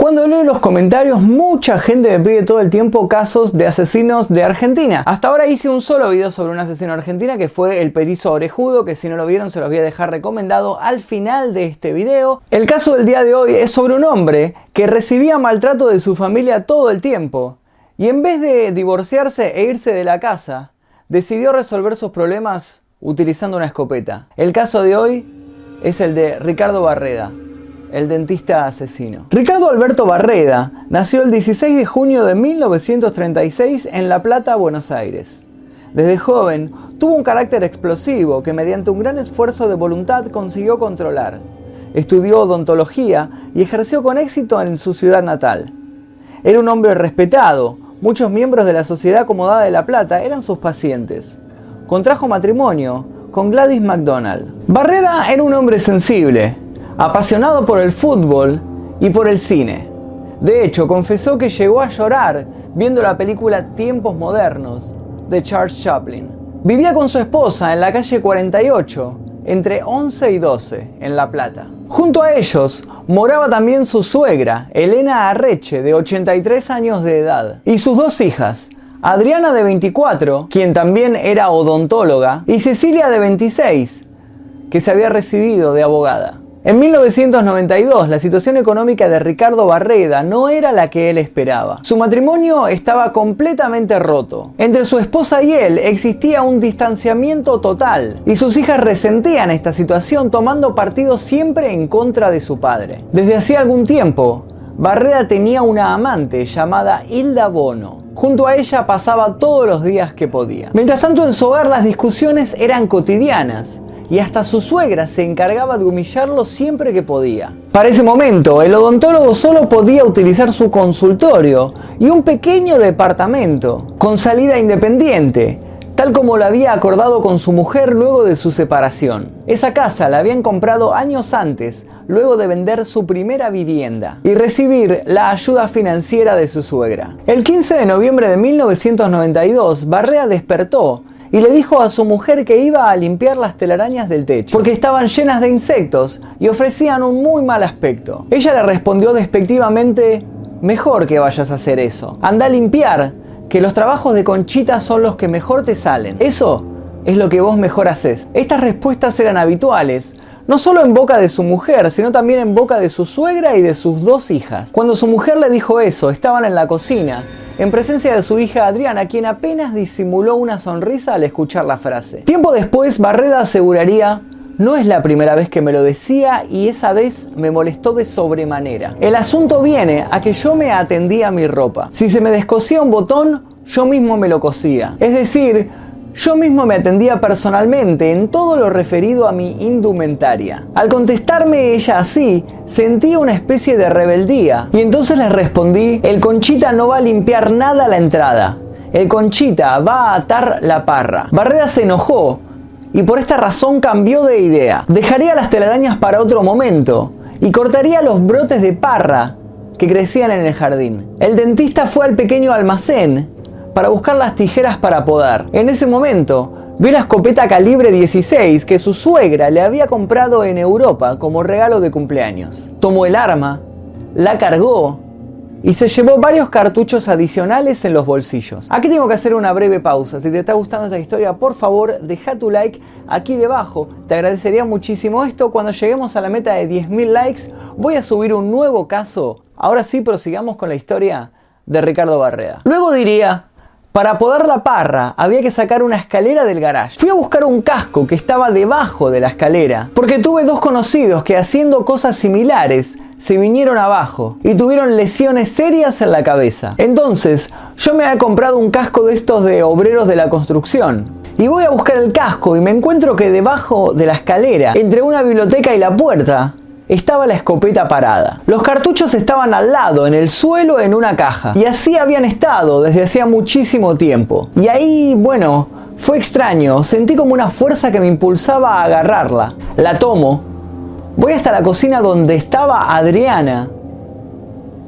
Cuando leo los comentarios, mucha gente me pide todo el tiempo casos de asesinos de Argentina. Hasta ahora hice un solo video sobre un asesino argentino que fue el Perizo Orejudo, que si no lo vieron se los voy a dejar recomendado al final de este video. El caso del día de hoy es sobre un hombre que recibía maltrato de su familia todo el tiempo. Y en vez de divorciarse e irse de la casa, decidió resolver sus problemas utilizando una escopeta. El caso de hoy es el de Ricardo Barreda el dentista asesino. Ricardo Alberto Barreda nació el 16 de junio de 1936 en La Plata, Buenos Aires. Desde joven tuvo un carácter explosivo que mediante un gran esfuerzo de voluntad consiguió controlar. Estudió odontología y ejerció con éxito en su ciudad natal. Era un hombre respetado, muchos miembros de la Sociedad Acomodada de La Plata eran sus pacientes. Contrajo matrimonio con Gladys MacDonald. Barreda era un hombre sensible, apasionado por el fútbol y por el cine. De hecho, confesó que llegó a llorar viendo la película Tiempos Modernos de Charles Chaplin. Vivía con su esposa en la calle 48, entre 11 y 12, en La Plata. Junto a ellos moraba también su suegra, Elena Arreche, de 83 años de edad, y sus dos hijas, Adriana de 24, quien también era odontóloga, y Cecilia de 26, que se había recibido de abogada. En 1992, la situación económica de Ricardo Barreda no era la que él esperaba. Su matrimonio estaba completamente roto. Entre su esposa y él existía un distanciamiento total, y sus hijas resentían esta situación tomando partido siempre en contra de su padre. Desde hacía algún tiempo, Barreda tenía una amante llamada Hilda Bono. Junto a ella pasaba todos los días que podía. Mientras tanto en su hogar las discusiones eran cotidianas y hasta su suegra se encargaba de humillarlo siempre que podía. Para ese momento, el odontólogo solo podía utilizar su consultorio y un pequeño departamento, con salida independiente, tal como lo había acordado con su mujer luego de su separación. Esa casa la habían comprado años antes, luego de vender su primera vivienda y recibir la ayuda financiera de su suegra. El 15 de noviembre de 1992, Barrea despertó y le dijo a su mujer que iba a limpiar las telarañas del techo, porque estaban llenas de insectos y ofrecían un muy mal aspecto. Ella le respondió despectivamente, mejor que vayas a hacer eso. Anda a limpiar, que los trabajos de Conchita son los que mejor te salen. Eso es lo que vos mejor haces. Estas respuestas eran habituales, no solo en boca de su mujer, sino también en boca de su suegra y de sus dos hijas. Cuando su mujer le dijo eso, estaban en la cocina en presencia de su hija Adriana, quien apenas disimuló una sonrisa al escuchar la frase. Tiempo después, Barreda aseguraría, no es la primera vez que me lo decía y esa vez me molestó de sobremanera. El asunto viene a que yo me atendía a mi ropa. Si se me descosía un botón, yo mismo me lo cosía. Es decir, yo mismo me atendía personalmente en todo lo referido a mi indumentaria. Al contestarme ella así, sentí una especie de rebeldía y entonces le respondí, el conchita no va a limpiar nada la entrada. El conchita va a atar la parra. Barrera se enojó y por esta razón cambió de idea. Dejaría las telarañas para otro momento y cortaría los brotes de parra que crecían en el jardín. El dentista fue al pequeño almacén para buscar las tijeras para podar. En ese momento, vio la escopeta calibre 16 que su suegra le había comprado en Europa como regalo de cumpleaños. Tomó el arma, la cargó y se llevó varios cartuchos adicionales en los bolsillos. Aquí tengo que hacer una breve pausa. Si te está gustando esta historia, por favor, deja tu like aquí debajo. Te agradecería muchísimo esto. Cuando lleguemos a la meta de 10.000 likes, voy a subir un nuevo caso. Ahora sí, prosigamos con la historia de Ricardo Barreda. Luego diría, para podar la parra había que sacar una escalera del garage. Fui a buscar un casco que estaba debajo de la escalera, porque tuve dos conocidos que haciendo cosas similares se vinieron abajo y tuvieron lesiones serias en la cabeza. Entonces, yo me había comprado un casco de estos de obreros de la construcción. Y voy a buscar el casco y me encuentro que debajo de la escalera, entre una biblioteca y la puerta, estaba la escopeta parada. Los cartuchos estaban al lado, en el suelo, en una caja. Y así habían estado desde hacía muchísimo tiempo. Y ahí, bueno, fue extraño. Sentí como una fuerza que me impulsaba a agarrarla. La tomo. Voy hasta la cocina donde estaba Adriana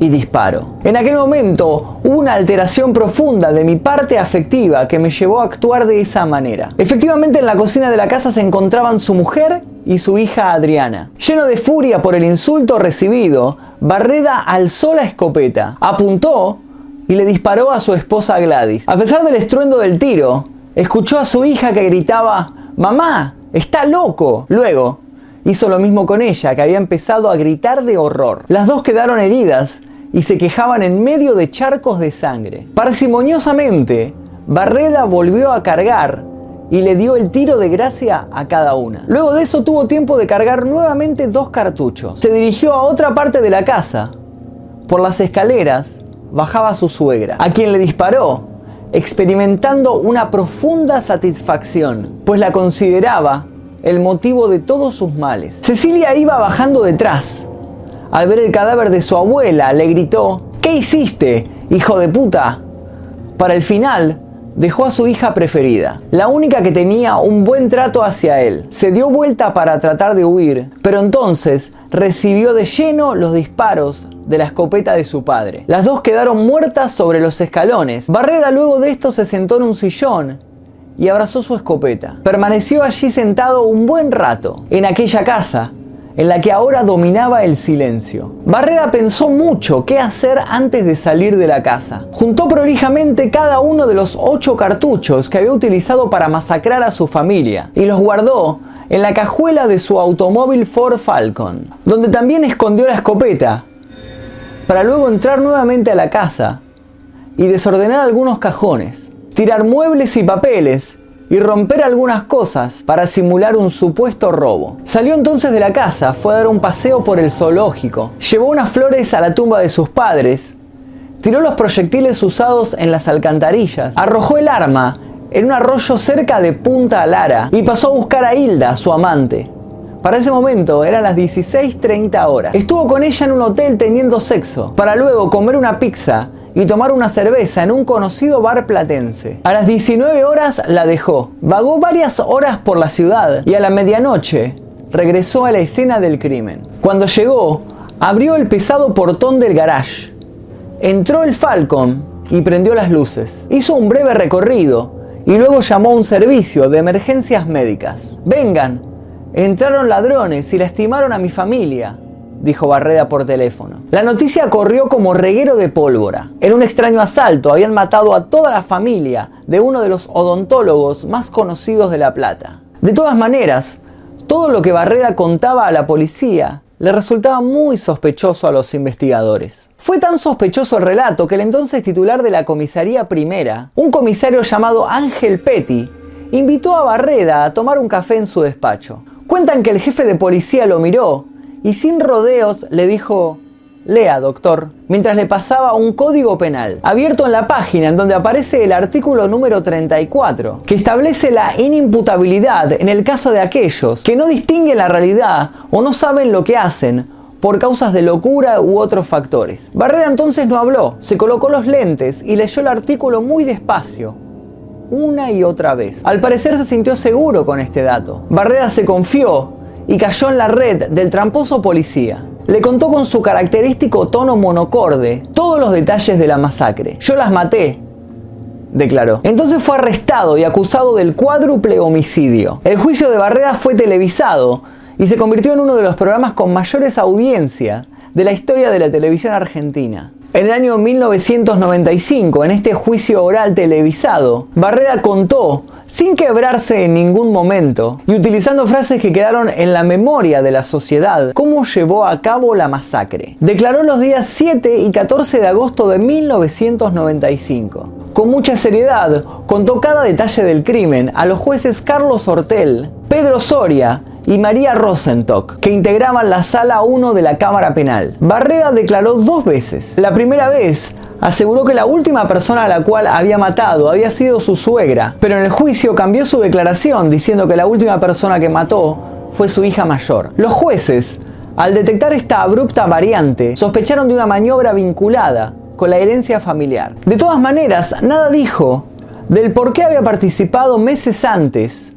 y disparo. En aquel momento hubo una alteración profunda de mi parte afectiva que me llevó a actuar de esa manera. Efectivamente en la cocina de la casa se encontraban su mujer y su hija Adriana. Lleno de furia por el insulto recibido, Barreda alzó la escopeta, apuntó y le disparó a su esposa Gladys. A pesar del estruendo del tiro, escuchó a su hija que gritaba, Mamá, está loco. Luego, hizo lo mismo con ella, que había empezado a gritar de horror. Las dos quedaron heridas y se quejaban en medio de charcos de sangre. Parsimoniosamente, Barreda volvió a cargar y le dio el tiro de gracia a cada una. Luego de eso tuvo tiempo de cargar nuevamente dos cartuchos. Se dirigió a otra parte de la casa. Por las escaleras bajaba su suegra, a quien le disparó, experimentando una profunda satisfacción, pues la consideraba el motivo de todos sus males. Cecilia iba bajando detrás. Al ver el cadáver de su abuela, le gritó, ¿Qué hiciste, hijo de puta? Para el final, dejó a su hija preferida, la única que tenía un buen trato hacia él. Se dio vuelta para tratar de huir, pero entonces recibió de lleno los disparos de la escopeta de su padre. Las dos quedaron muertas sobre los escalones. Barreda luego de esto se sentó en un sillón y abrazó su escopeta. Permaneció allí sentado un buen rato, en aquella casa, en la que ahora dominaba el silencio. Barreda pensó mucho qué hacer antes de salir de la casa. Juntó prolijamente cada uno de los ocho cartuchos que había utilizado para masacrar a su familia y los guardó en la cajuela de su automóvil Ford Falcon, donde también escondió la escopeta, para luego entrar nuevamente a la casa y desordenar algunos cajones, tirar muebles y papeles y romper algunas cosas para simular un supuesto robo. Salió entonces de la casa, fue a dar un paseo por el zoológico, llevó unas flores a la tumba de sus padres, tiró los proyectiles usados en las alcantarillas, arrojó el arma en un arroyo cerca de Punta Lara y pasó a buscar a Hilda, su amante. Para ese momento eran las 16.30 horas. Estuvo con ella en un hotel teniendo sexo, para luego comer una pizza y tomar una cerveza en un conocido bar platense. A las 19 horas la dejó. Vagó varias horas por la ciudad y a la medianoche regresó a la escena del crimen. Cuando llegó, abrió el pesado portón del garage. Entró el Falcon y prendió las luces. Hizo un breve recorrido y luego llamó a un servicio de emergencias médicas. Vengan, entraron ladrones y lastimaron a mi familia dijo Barreda por teléfono. La noticia corrió como reguero de pólvora. En un extraño asalto habían matado a toda la familia de uno de los odontólogos más conocidos de La Plata. De todas maneras, todo lo que Barreda contaba a la policía le resultaba muy sospechoso a los investigadores. Fue tan sospechoso el relato que el entonces titular de la comisaría primera, un comisario llamado Ángel Petty, invitó a Barreda a tomar un café en su despacho. Cuentan que el jefe de policía lo miró y sin rodeos le dijo, Lea, doctor, mientras le pasaba un código penal, abierto en la página en donde aparece el artículo número 34, que establece la inimputabilidad en el caso de aquellos que no distinguen la realidad o no saben lo que hacen por causas de locura u otros factores. Barrera entonces no habló, se colocó los lentes y leyó el artículo muy despacio, una y otra vez. Al parecer se sintió seguro con este dato. Barrera se confió y cayó en la red del tramposo policía. Le contó con su característico tono monocorde todos los detalles de la masacre. Yo las maté, declaró. Entonces fue arrestado y acusado del cuádruple homicidio. El juicio de Barreda fue televisado y se convirtió en uno de los programas con mayores audiencias de la historia de la televisión argentina. En el año 1995, en este juicio oral televisado, Barreda contó, sin quebrarse en ningún momento, y utilizando frases que quedaron en la memoria de la sociedad, cómo llevó a cabo la masacre. Declaró los días 7 y 14 de agosto de 1995. Con mucha seriedad, contó cada detalle del crimen a los jueces Carlos Hortel, Pedro Soria, y María Rosentock, que integraban la sala 1 de la Cámara Penal. Barreda declaró dos veces. La primera vez aseguró que la última persona a la cual había matado había sido su suegra, pero en el juicio cambió su declaración diciendo que la última persona que mató fue su hija mayor. Los jueces, al detectar esta abrupta variante, sospecharon de una maniobra vinculada con la herencia familiar. De todas maneras, nada dijo del por qué había participado meses antes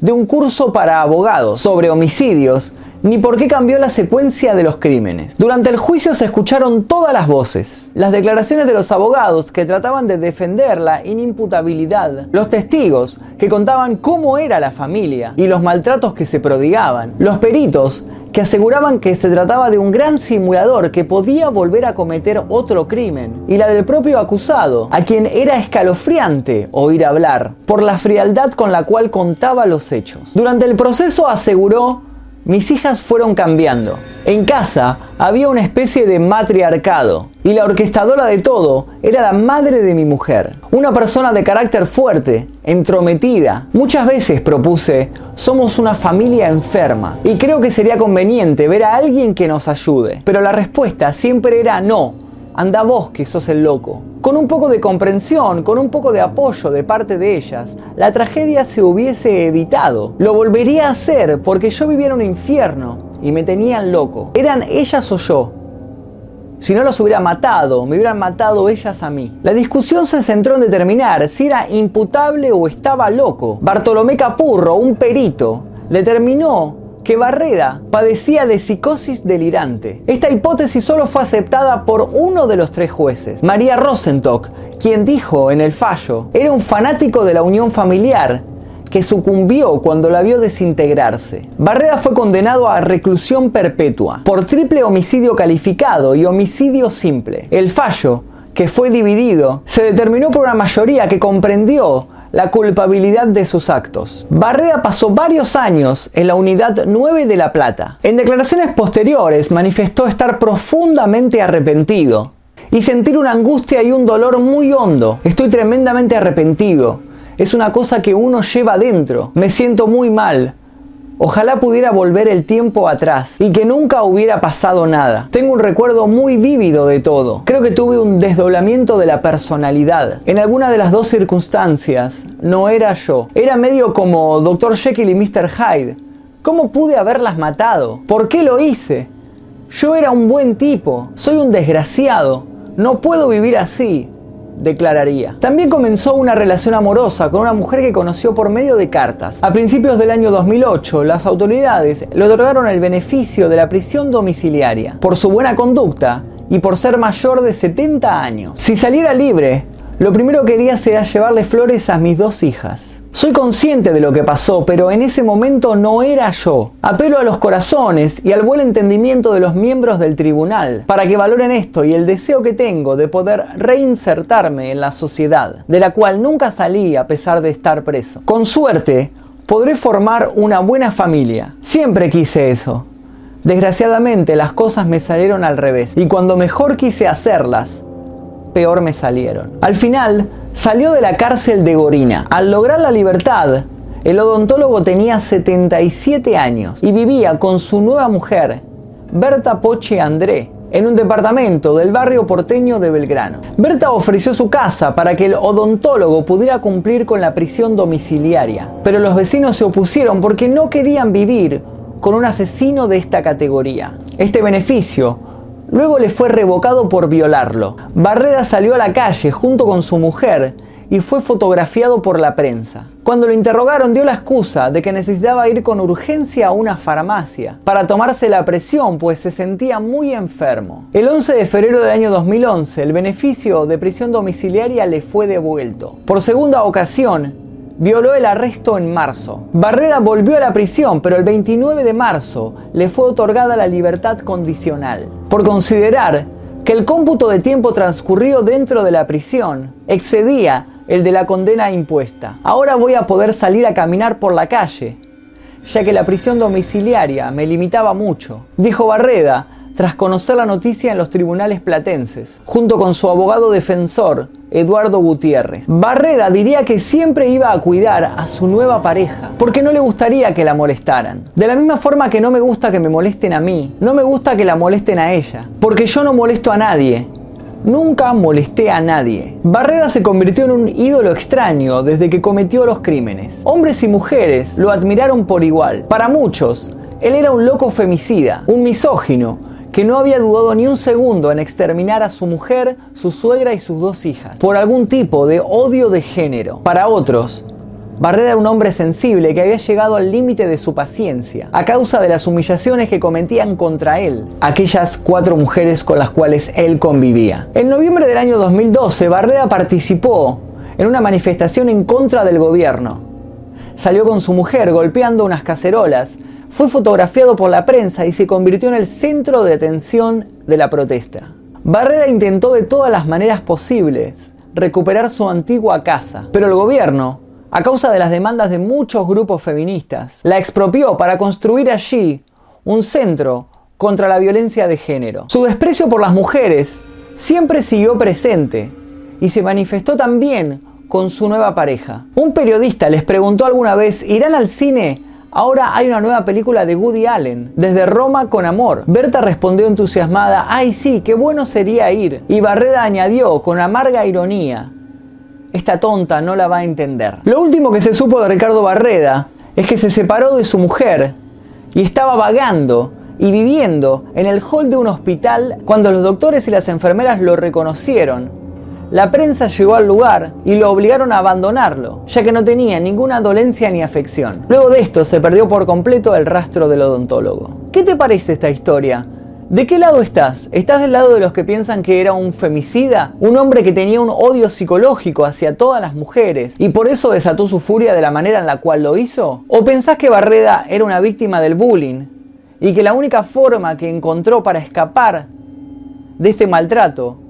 de un curso para abogados sobre homicidios, ni por qué cambió la secuencia de los crímenes. Durante el juicio se escucharon todas las voces, las declaraciones de los abogados que trataban de defender la inimputabilidad, los testigos que contaban cómo era la familia y los maltratos que se prodigaban, los peritos que aseguraban que se trataba de un gran simulador que podía volver a cometer otro crimen, y la del propio acusado, a quien era escalofriante oír hablar, por la frialdad con la cual contaba los hechos. Durante el proceso aseguró mis hijas fueron cambiando. En casa había una especie de matriarcado y la orquestadora de todo era la madre de mi mujer. Una persona de carácter fuerte, entrometida. Muchas veces propuse, somos una familia enferma y creo que sería conveniente ver a alguien que nos ayude. Pero la respuesta siempre era no, anda vos que sos el loco. Con un poco de comprensión, con un poco de apoyo de parte de ellas, la tragedia se hubiese evitado. Lo volvería a hacer porque yo vivía en un infierno y me tenían loco. Eran ellas o yo. Si no los hubiera matado, me hubieran matado ellas a mí. La discusión se centró en determinar si era imputable o estaba loco. Bartolomé Capurro, un perito, determinó que Barreda padecía de psicosis delirante. Esta hipótesis solo fue aceptada por uno de los tres jueces, María Rosentock, quien dijo en el fallo, era un fanático de la unión familiar que sucumbió cuando la vio desintegrarse. Barreda fue condenado a reclusión perpetua por triple homicidio calificado y homicidio simple. El fallo, que fue dividido, se determinó por una mayoría que comprendió la culpabilidad de sus actos. Barrea pasó varios años en la unidad 9 de La Plata. En declaraciones posteriores manifestó estar profundamente arrepentido y sentir una angustia y un dolor muy hondo. Estoy tremendamente arrepentido. Es una cosa que uno lleva dentro. Me siento muy mal. Ojalá pudiera volver el tiempo atrás y que nunca hubiera pasado nada. Tengo un recuerdo muy vívido de todo. Creo que tuve un desdoblamiento de la personalidad. En alguna de las dos circunstancias no era yo. Era medio como Dr. Jekyll y Mr. Hyde. ¿Cómo pude haberlas matado? ¿Por qué lo hice? Yo era un buen tipo. Soy un desgraciado. No puedo vivir así declararía. También comenzó una relación amorosa con una mujer que conoció por medio de cartas. A principios del año 2008, las autoridades le otorgaron el beneficio de la prisión domiciliaria por su buena conducta y por ser mayor de 70 años. Si saliera libre, lo primero que quería sería llevarle flores a mis dos hijas. Soy consciente de lo que pasó, pero en ese momento no era yo. Apelo a los corazones y al buen entendimiento de los miembros del tribunal para que valoren esto y el deseo que tengo de poder reinsertarme en la sociedad, de la cual nunca salí a pesar de estar preso. Con suerte, podré formar una buena familia. Siempre quise eso. Desgraciadamente las cosas me salieron al revés y cuando mejor quise hacerlas, peor me salieron. Al final, salió de la cárcel de Gorina. Al lograr la libertad, el odontólogo tenía 77 años y vivía con su nueva mujer, Berta Poche André, en un departamento del barrio porteño de Belgrano. Berta ofreció su casa para que el odontólogo pudiera cumplir con la prisión domiciliaria, pero los vecinos se opusieron porque no querían vivir con un asesino de esta categoría. Este beneficio Luego le fue revocado por violarlo. Barreda salió a la calle junto con su mujer y fue fotografiado por la prensa. Cuando lo interrogaron dio la excusa de que necesitaba ir con urgencia a una farmacia para tomarse la presión pues se sentía muy enfermo. El 11 de febrero del año 2011 el beneficio de prisión domiciliaria le fue devuelto. Por segunda ocasión violó el arresto en marzo. Barreda volvió a la prisión, pero el 29 de marzo le fue otorgada la libertad condicional, por considerar que el cómputo de tiempo transcurrido dentro de la prisión excedía el de la condena impuesta. Ahora voy a poder salir a caminar por la calle, ya que la prisión domiciliaria me limitaba mucho, dijo Barreda tras conocer la noticia en los tribunales platenses, junto con su abogado defensor, Eduardo Gutiérrez. Barreda diría que siempre iba a cuidar a su nueva pareja, porque no le gustaría que la molestaran. De la misma forma que no me gusta que me molesten a mí, no me gusta que la molesten a ella, porque yo no molesto a nadie, Nunca molesté a nadie. Barreda se convirtió en un ídolo extraño desde que cometió los crímenes. Hombres y mujeres lo admiraron por igual. Para muchos, él era un loco femicida, un misógino, que no había dudado ni un segundo en exterminar a su mujer, su suegra y sus dos hijas, por algún tipo de odio de género. Para otros, Barreda era un hombre sensible que había llegado al límite de su paciencia a causa de las humillaciones que cometían contra él aquellas cuatro mujeres con las cuales él convivía. En noviembre del año 2012, Barreda participó en una manifestación en contra del gobierno. Salió con su mujer golpeando unas cacerolas fue fotografiado por la prensa y se convirtió en el centro de atención de la protesta. Barreda intentó de todas las maneras posibles recuperar su antigua casa, pero el gobierno, a causa de las demandas de muchos grupos feministas, la expropió para construir allí un centro contra la violencia de género. Su desprecio por las mujeres siempre siguió presente y se manifestó también con su nueva pareja. Un periodista les preguntó alguna vez, ¿irán al cine Ahora hay una nueva película de Woody Allen, Desde Roma con Amor. Berta respondió entusiasmada, ay sí, qué bueno sería ir. Y Barreda añadió con amarga ironía, esta tonta no la va a entender. Lo último que se supo de Ricardo Barreda es que se separó de su mujer y estaba vagando y viviendo en el hall de un hospital cuando los doctores y las enfermeras lo reconocieron la prensa llegó al lugar y lo obligaron a abandonarlo, ya que no tenía ninguna dolencia ni afección. Luego de esto se perdió por completo el rastro del odontólogo. ¿Qué te parece esta historia? ¿De qué lado estás? ¿Estás del lado de los que piensan que era un femicida? ¿Un hombre que tenía un odio psicológico hacia todas las mujeres y por eso desató su furia de la manera en la cual lo hizo? ¿O pensás que Barreda era una víctima del bullying y que la única forma que encontró para escapar de este maltrato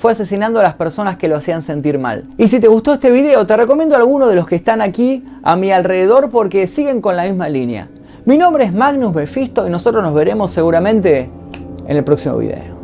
fue asesinando a las personas que lo hacían sentir mal. Y si te gustó este video, te recomiendo alguno de los que están aquí a mi alrededor porque siguen con la misma línea. Mi nombre es Magnus Befisto y nosotros nos veremos seguramente en el próximo video.